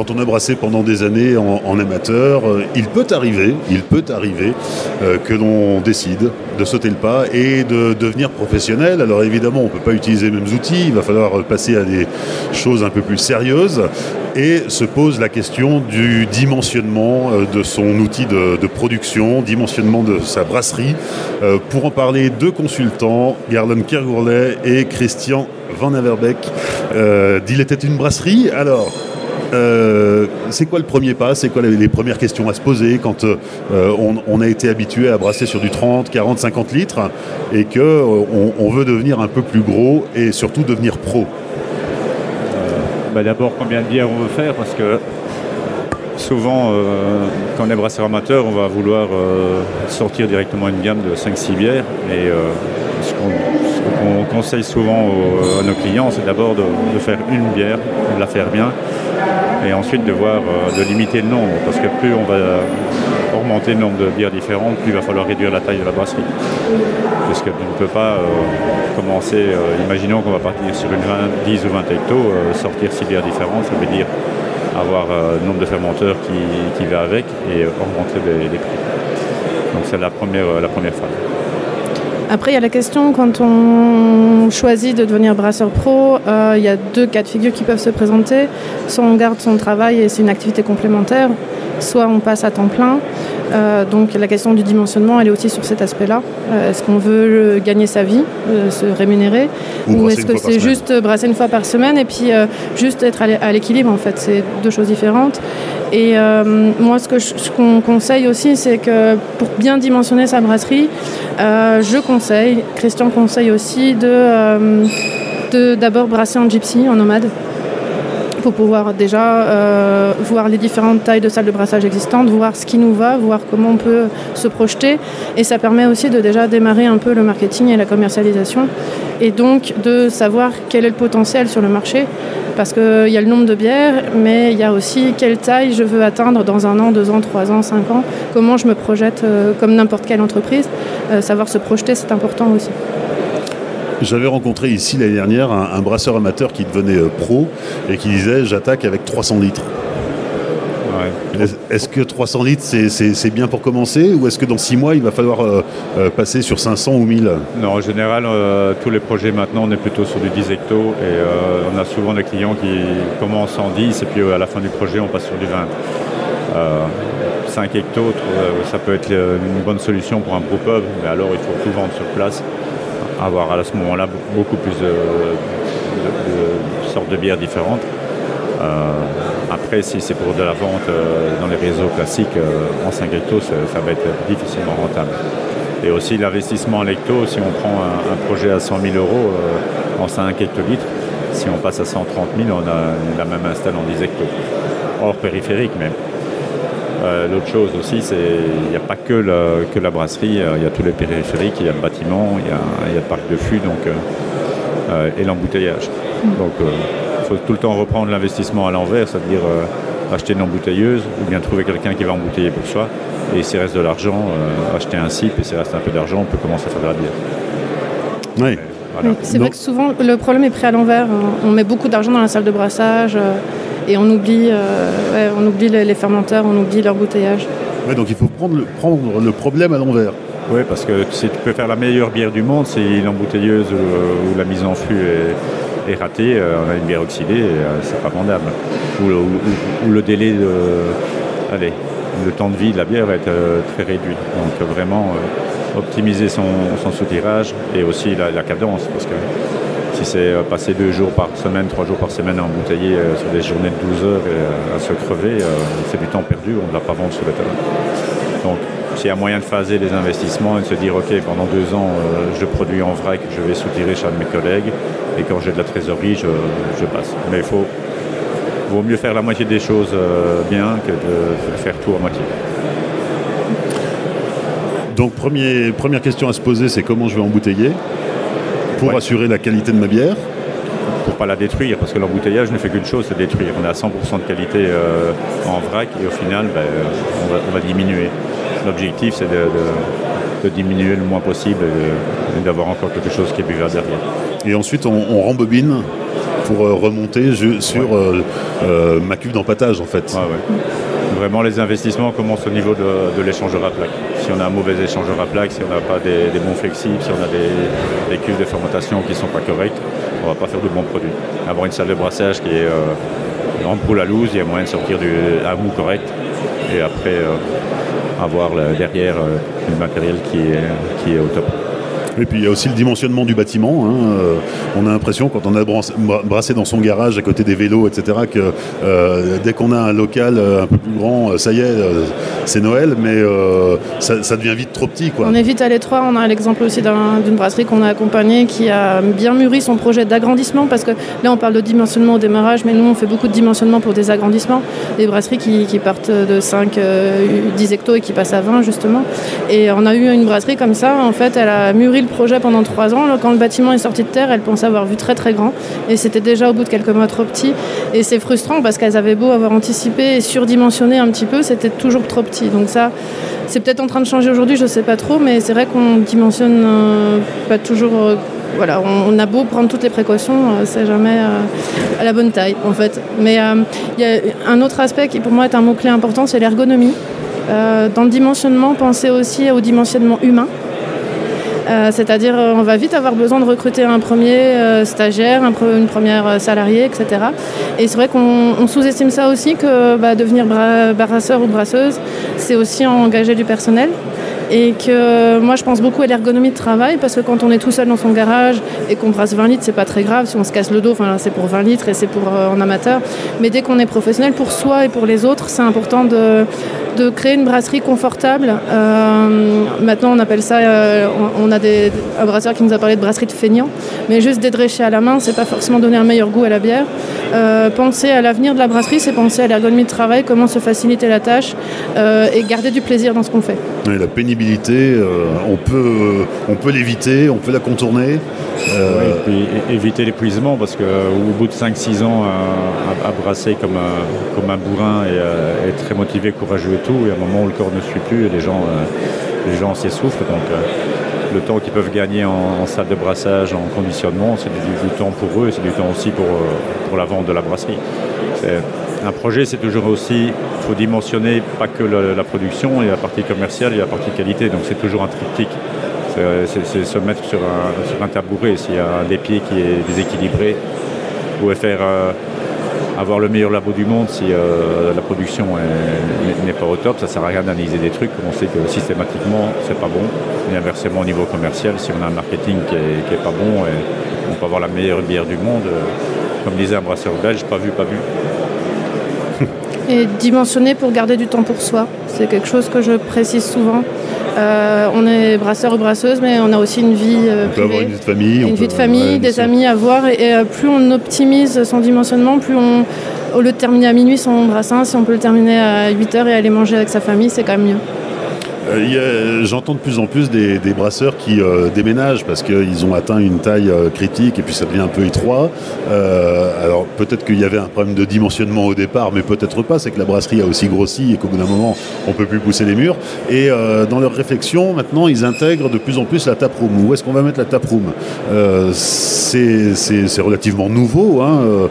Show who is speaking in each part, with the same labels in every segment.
Speaker 1: quand on a brassé pendant des années en, amateur, euh, il peut arriver, il peut arriver euh, que l'on décide de sauter le pas et de devenir professionnel. Alors évidemment, on ne peut pas utiliser les mêmes outils, il va falloir passer à des choses un peu plus sérieuses et se pose la question du dimensionnement euh, de son outil de, production, dimensionnement de sa brasserie. Pour en parler, deux consultants, Garland Kergourlet et Christian Van Averbeck. D'Il était une brasserie. Alors, euh, c'est quoi le premier pas? C'est quoi les, premières questions à se poser quand euh, on, a été habitué à brasser sur du 30, 40, 50 litres et qu'on euh, veut devenir un peu plus gros et surtout devenir pro?
Speaker 2: Bah, D'abord, combien de bières on veut faire? Parce que souvent, quand on est brasseur amateur, on va vouloir sortir directement une gamme de 5-6 bières. Et ce qu'on conseille souvent à nos clients, c'est d'abord de, de, faire une bière, de la faire bien, et ensuite de voir euh, de limiter le nombre, parce que plus on va augmenter le nombre de bières différentes, plus il va falloir réduire la taille de la brasserie. Parce tu ne peux pas euh, commencer, euh, imaginons qu'on va partir sur une 10 ou 20 hectos, sortir 6 bières différentes, ça veut dire avoir le nombre de fermenteurs qui, va avec et augmenter les, les prix. Donc c'est la première, la première phase.
Speaker 3: Après, il y a la question quand on choisit de devenir brasseur pro, euh, il y a deux cas de figure qui peuvent se présenter. Soit on garde son travail et c'est une activité complémentaire, soit on passe à temps plein. Euh, donc la question du dimensionnement, elle est aussi sur cet aspect-là. Euh, est-ce qu'on veut gagner sa vie, se rémunérer, ou, est-ce que c'est juste brasser une fois par semaine et puis juste être à l'équilibre en fait? C'est deux choses différentes. Et moi, ce que je, qu'on conseille aussi, c'est que pour bien dimensionner sa brasserie, je conseille, Christian conseille aussi de d'abord brasser en gypsy, en nomade pour pouvoir déjà euh, voir les différentes tailles de salles de brassage existantes, voir ce qui nous va, voir comment on peut se projeter. Et ça permet aussi de déjà démarrer un peu le marketing et la commercialisation. Et donc de savoir quel est le potentiel sur le marché. Parce qu'il y a le nombre de bières, mais il y a aussi quelle taille je veux atteindre dans un an, deux ans, trois ans, cinq ans. Comment je me projette euh, comme n'importe quelle entreprise. Euh, savoir se projeter, c'est important aussi.
Speaker 1: J'avais rencontré ici l'année dernière un, brasseur amateur qui devenait euh, pro et qui disait j'attaque avec 300 litres. Est-ce que 300 litres, c'est bien pour commencer ou est-ce que dans 6 mois, il va falloir euh, euh, passer sur 500 ou 1000
Speaker 2: Non, en général, tous les projets maintenant, on est plutôt sur du 10 hectos et on a souvent des clients qui commencent en 10 et puis à la fin du projet, on passe sur du 20. 5 hectos, ça peut être une bonne solution pour un pub, mais alors il faut tout vendre sur place avoir à ce moment-là beaucoup plus de, sortes de bières différentes. Euh, après, si c'est pour de la vente euh, dans les réseaux classiques euh, en 5 hectos, ça, va être difficilement rentable. Et aussi l'investissement en hecto, si on prend un, projet à 100 000 euros en 5 hectolitres, si on passe à 130 000, on a la même install en 10 hectos, hors périphérique même. Euh, l'autre chose aussi, c'est il n'y a pas que la, que la brasserie, euh, il y a tous les périphériques, il y a le bâtiment, il y a, le parc de fûts donc, euh, et l'embouteillage. Donc il faut tout le temps reprendre l'investissement à l'envers, c'est-à-dire acheter une embouteilleuse ou bien trouver quelqu'un qui va embouteiller pour soi. Et s'il reste de l'argent, acheter un CIP et s'il reste un peu d'argent, on peut commencer à faire de la bière.
Speaker 3: Oui. C'est vrai que souvent le problème est pris à l'envers. On met beaucoup d'argent dans la salle de brassage et on oublie, euh, on oublie les, fermenteurs, on oublie l'embouteillage.
Speaker 1: Ouais, donc il faut prendre le, prendre le problème à l'envers.
Speaker 2: Oui, parce que si tu peux faire la meilleure bière du monde, si l'embouteilleuse ou, la mise en fût est, ratée, euh, on a une bière oxydée et euh, c'est pas vendable. Ou, le délai de. Allez, le temps de vie de la bière va être très réduit. Donc vraiment optimiser son, soutirage et aussi la, la cadence. Parce que si c'est euh, passer deux jours par semaine, trois jours par semaine à embouteiller euh, sur des journées de 12 heures et euh, à se crever, c'est du temps perdu, on ne va pas vendre sur le terrain. Donc s'il y a moyen de phaser les investissements et de se dire ok pendant deux ans je produis en vrac, je vais soutirer chez mes collègues et quand j'ai de la trésorerie je, passe. Mais il faut vaut mieux faire la moitié des choses bien que de faire tout à moitié.
Speaker 1: Donc première question à se poser c'est comment je vais embouteiller? Pour assurer la qualité de ma bière
Speaker 2: pour pas la détruire, parce que l'embouteillage ne fait qu'une chose, c'est détruire. On est à 100% de qualité euh, en vrac et au final, ben, on, va, diminuer. L'objectif, c'est de, diminuer le moins possible et d'avoir encore quelque chose qui est buvable derrière.
Speaker 1: Et ensuite, on, rembobine pour remonter sur ma cuve d'empattage en fait.
Speaker 2: Vraiment les investissements commencent au niveau de, l'échangeur à plaque. Si on a un mauvais échangeur à plaque, si on n'a pas des, bons flexibles, si on a des, cuves de fermentation qui ne sont pas correctes, on ne va pas faire de bons produits. Avoir une salle de brassage qui est en poule à loose, il y a moyen de sortir du, un correct et après avoir derrière le matériel qui est au top.
Speaker 1: Et puis il y a aussi le dimensionnement du bâtiment. Hein. Euh, on a l'impression, quand on a brassé dans son garage à côté des vélos, etc., que euh, dès qu'on a un local euh, un peu plus grand, ça y est, c'est Noël, mais ça, devient vite trop petit.
Speaker 3: On est vite à l'étroit. On a l'exemple aussi d'une brasserie qu'on a accompagnée qui a bien mûri son projet d'agrandissement, parce que là on parle de dimensionnement au démarrage, mais nous on fait beaucoup de dimensionnement pour des agrandissements, des brasseries qui, partent de 5, 10 hectos et qui passent à 20 justement. Et on a eu une brasserie comme ça, en fait, elle a mûri le projet pendant trois ans. Quand le bâtiment est sorti de terre, elles pensaient avoir vu très très grand. Et c'était déjà au bout de quelques mois trop petit. Et c'est frustrant parce qu'elles avaient beau avoir anticipé et surdimensionné un petit peu, c'était toujours trop petit. Donc ça, c'est peut-être en train de changer aujourd'hui, je ne sais pas trop, mais c'est vrai qu'on dimensionne euh, pas toujours. Euh, voilà, on, a beau prendre toutes les précautions, euh, c'est jamais à la bonne taille en fait. Mais il y a un autre aspect qui pour moi est un mot-clé important, c'est l'ergonomie. dans le dimensionnement, pensez aussi au dimensionnement humain. Euh, c'est-à-dire, euh, on va vite avoir besoin de recruter un premier euh, stagiaire, une première salariée, etc. Et c'est vrai qu'on sous-estime ça aussi que bah, devenir brasseur ou brasseuse, c'est aussi engager du personnel et que moi je pense beaucoup à l'ergonomie de travail parce que quand on est tout seul dans son garage et qu'on brasse 20 litres c'est pas très grave si on se casse le dos enfin c'est pour 20 litres et c'est pour en amateur mais dès qu'on est professionnel pour soi et pour les autres c'est important de, de créer une brasserie confortable. Euh, maintenant, on appelle ça, euh, on, a des, un brasseur qui nous a parlé de brasserie de feignant, mais juste dédrécher à la main, c'est pas forcément donner un meilleur goût à la bière. Euh, penser à l'avenir de la brasserie, c'est penser à l'ergonomie de travail, comment se faciliter la tâche et garder du plaisir dans ce qu'on fait.
Speaker 1: la pénibilité, on peut, on peut l'éviter, on peut la contourner.
Speaker 2: et puis éviter l'épuisement parce qu'au bout de 5-6 ans à, brasser comme un, comme un bourrin et être très motivé, courageux et tout, et à un moment où le corps ne suit plus, et les gens, euh, les gens s'essoufflent. Donc euh, le temps qu'ils peuvent gagner en, salle de brassage, en conditionnement, c'est du, temps pour eux et c'est du temps aussi pour, euh, pour la vente de la brasserie. Un projet, c'est toujours aussi, il faut dimensionner pas que la, production, et la partie commerciale et la partie qualité. Donc c'est toujours un triptyque. C'est se mettre sur un, sur un tabouret. S'il y a un des pieds qui est déséquilibré, vous pouvez faire avoir le meilleur labo du monde si euh, la production n'est pas au top, ça sert à rien d'analyser des trucs. On sait que systématiquement, c'est pas bon. Et inversement, au niveau commercial, si on a un marketing qui est, pas bon, on peut avoir la meilleure bière du monde, euh, comme disait un brasseur belge, pas vu, pas vu.
Speaker 3: Et dimensionner pour garder du temps pour soi, c'est quelque chose que je précise souvent. Euh, on est brasseur ou brasseuse, mais on a aussi une vie
Speaker 1: euh, on peut avoir une vie de famille.
Speaker 3: Une vie de famille, des amis à voir. Et, euh, plus on optimise son dimensionnement, plus on, au lieu de terminer à minuit son brassin, si on peut le terminer à 8 heures et aller manger avec sa famille, c'est quand même mieux.
Speaker 1: Euh, j'entends de plus en plus des, brasseurs qui euh, déménagent parce qu'ils ont atteint une taille euh, critique et puis ça devient un peu étroit. alors peut-être qu'il y avait un problème de dimensionnement au départ, mais peut-être pas. C'est que la brasserie a aussi grossi et qu'au bout d'un moment, on peut plus pousser les murs. Et dans leur réflexion, maintenant, ils intègrent de plus en plus la taproom. Où est-ce qu'on va mettre la taproom C'est relativement nouveau. Hein.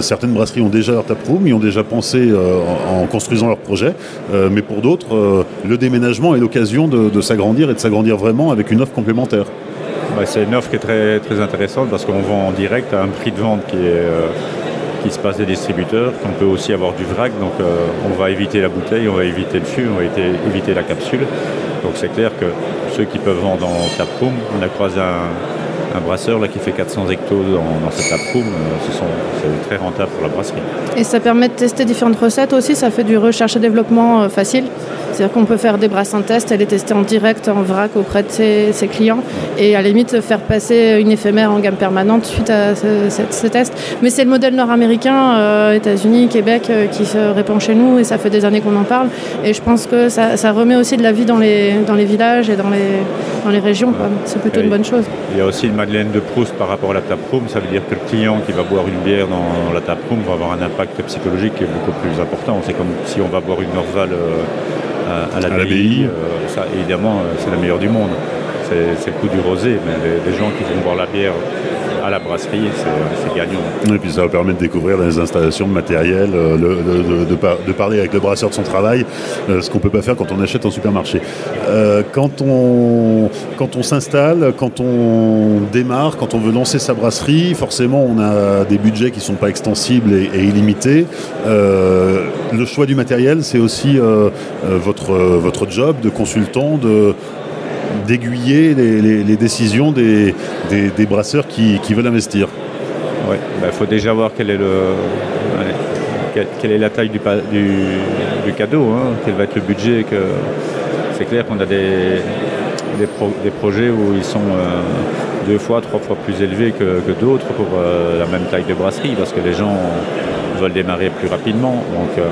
Speaker 1: certaines brasseries ont déjà leur taproom, ils ont déjà pensé en, en, construisant leur projet. mais pour d'autres, le déménagement est l'occasion de, s'agrandir et de s'agrandir vraiment avec une offre complémentaire.
Speaker 2: Bah, c'est une offre qui est très, très intéressante parce qu'on vend en direct à un prix de vente qui, est, euh, qui se passe des distributeurs, qu'on peut aussi avoir du vrac, donc euh, on va éviter la bouteille, on va éviter le fût, on va éviter, la capsule. Donc c'est clair que ceux qui peuvent vendre en taproom, on a croisé un, un brasseur là, qui fait 400 hectos dans, dans cette taproom, euh, c'est très rentable pour la brasserie.
Speaker 3: Et ça permet de tester différentes recettes aussi, ça fait du recherche et développement facile c'est-à-dire qu'on peut faire des brassins tests et les tester en direct, en vrac auprès de ses, clients et à la limite faire passer une éphémère en gamme permanente suite à ces tests. Mais c'est le modèle nord-américain, euh, États-Unis, Québec, euh, qui se répand chez nous et ça fait des années qu'on en parle. Et je pense que ça, remet aussi de la vie dans les, dans les villages et dans les, dans les régions. C'est plutôt une bonne chose.
Speaker 2: Il y a aussi une Madeleine de Proust par rapport à la taproom. Ça veut dire que le client qui va boire une bière dans la taproom va avoir un impact psychologique qui est beaucoup plus important. C'est comme si on va boire une Norval. Euh, à, la l'abbaye. Euh, ça, évidemment, euh, c'est la meilleure du monde. C'est le coup du rosé, mais les, gens qui vont boire la bière la brasserie, c'est gagnant.
Speaker 1: Et puis ça va permettre de découvrir les installations de matériel, euh, de, parler avec le brasseur de son travail, euh, ce qu'on ne peut pas faire quand on achète en supermarché. Euh, quand on, quand on s'installe, quand on démarre, quand on veut lancer sa brasserie, forcément on a des budgets qui ne sont pas extensibles et, illimités. le choix du matériel, c'est aussi votre, votre job de consultant, de d'aiguiller les, décisions des, des, brasseurs qui, veulent investir
Speaker 2: Il bah, faut déjà voir est le, quelle, est la taille du, du, cadeau, hein, quel va être le budget. Que... C'est clair qu'on a des, des, projets où ils sont euh, deux fois, trois fois plus élevés que, d'autres pour euh, la même taille de brasserie, parce que les gens veulent démarrer plus rapidement. Euh,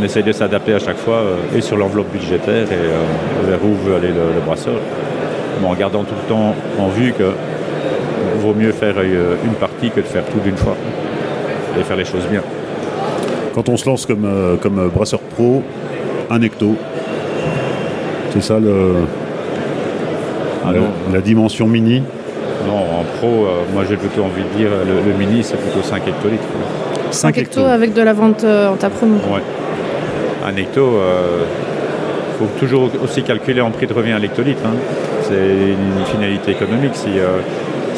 Speaker 2: on essaye de s'adapter à chaque fois et sur l'enveloppe budgétaire et vers où veut aller le, brasseur. en gardant tout le temps en vue que vaut mieux faire une partie que de faire tout d'une fois et faire les choses bien.
Speaker 1: Quand on se lance comme, euh, comme brasseur pro, un hecto, c'est ça le, ah la, dimension mini?
Speaker 2: Non, en pro, euh, moi j'ai plutôt envie de dire le, mini c'est plutôt 5 hectolitres.
Speaker 3: 5, hectos avec de la vente euh, en ta promo.
Speaker 2: Ouais. Un hecto, il faut toujours aussi calculer en prix de revient à l'hectolitre. Hein. C'est une finalité économique. Si,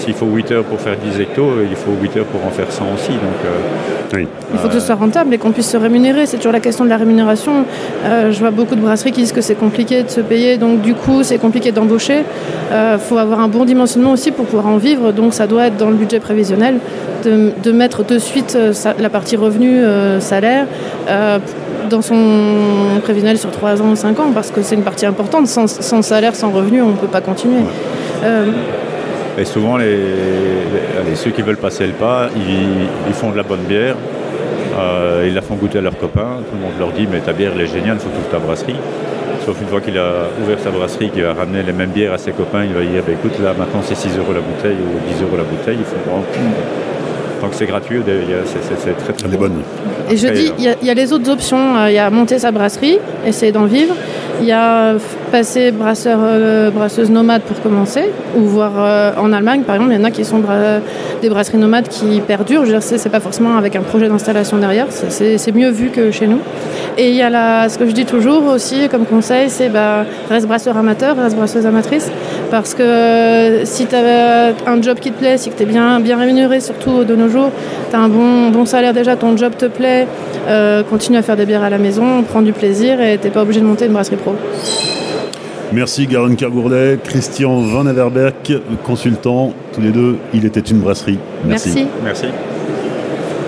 Speaker 2: s'il faut 8 heures pour faire 10 hectos, il faut 8 heures pour en faire 100 aussi. Donc,
Speaker 3: euh, Il faut que ce soit rentable et qu'on puisse se rémunérer. C'est toujours la question de la rémunération. Euh, je vois beaucoup de brasseries qui disent que c'est compliqué de se payer, donc du coup c'est compliqué d'embaucher. Il euh, faut avoir un bon dimensionnement aussi pour pouvoir en vivre, donc ça doit être dans le budget prévisionnel de, mettre de suite la partie revenu, salaire dans son prévisionnel sur 3 ans ou 5 ans, parce que c'est une partie importante. Sans, salaire, sans revenu, on ne peut pas continuer.
Speaker 2: Et souvent, les, ceux qui veulent passer le pas, ils, font de la bonne bière, euh, ils la font goûter à leurs copains. Tout le monde leur dit Mais ta bière, elle est géniale, il faut toute ta brasserie. Sauf une fois qu'il a ouvert sa brasserie, qu'il a ramené les mêmes bières à ses copains, il va dire bah, Écoute, là, maintenant, c'est 6 euros la bouteille ou 10 euros la bouteille. Il faut tant que c'est gratuit, c'est très très bon.
Speaker 3: Et je dis, il y, a les autres options. Euh, il y a monter sa brasserie, essayer d'en vivre. Il y a passer brasseur, euh, brasseuse nomade pour commencer, ou voir euh, en Allemagne, par exemple, il y en a qui sont des brasseries nomades qui perdurent. Je veux c'est pas forcément avec un projet d'installation derrière, c'est mieux vu que chez nous. Et il y a ce que je dis toujours aussi comme conseil, c'est bah, reste brasseur amateur, reste brasseuse amatrice, parce que euh, si tu as un job qui te plaît, si tu es bien, rémunéré, surtout de nos jours, tu as un bon, bon salaire déjà, ton job te plaît, continue à faire des bières à la maison, prends du plaisir et tu pas obligé de monter une brasserie pro.
Speaker 1: Merci Garonne Kergourlet, Christian Van Averbeck, consultant, tous les deux, il était une brasserie.
Speaker 3: Merci.
Speaker 2: Merci.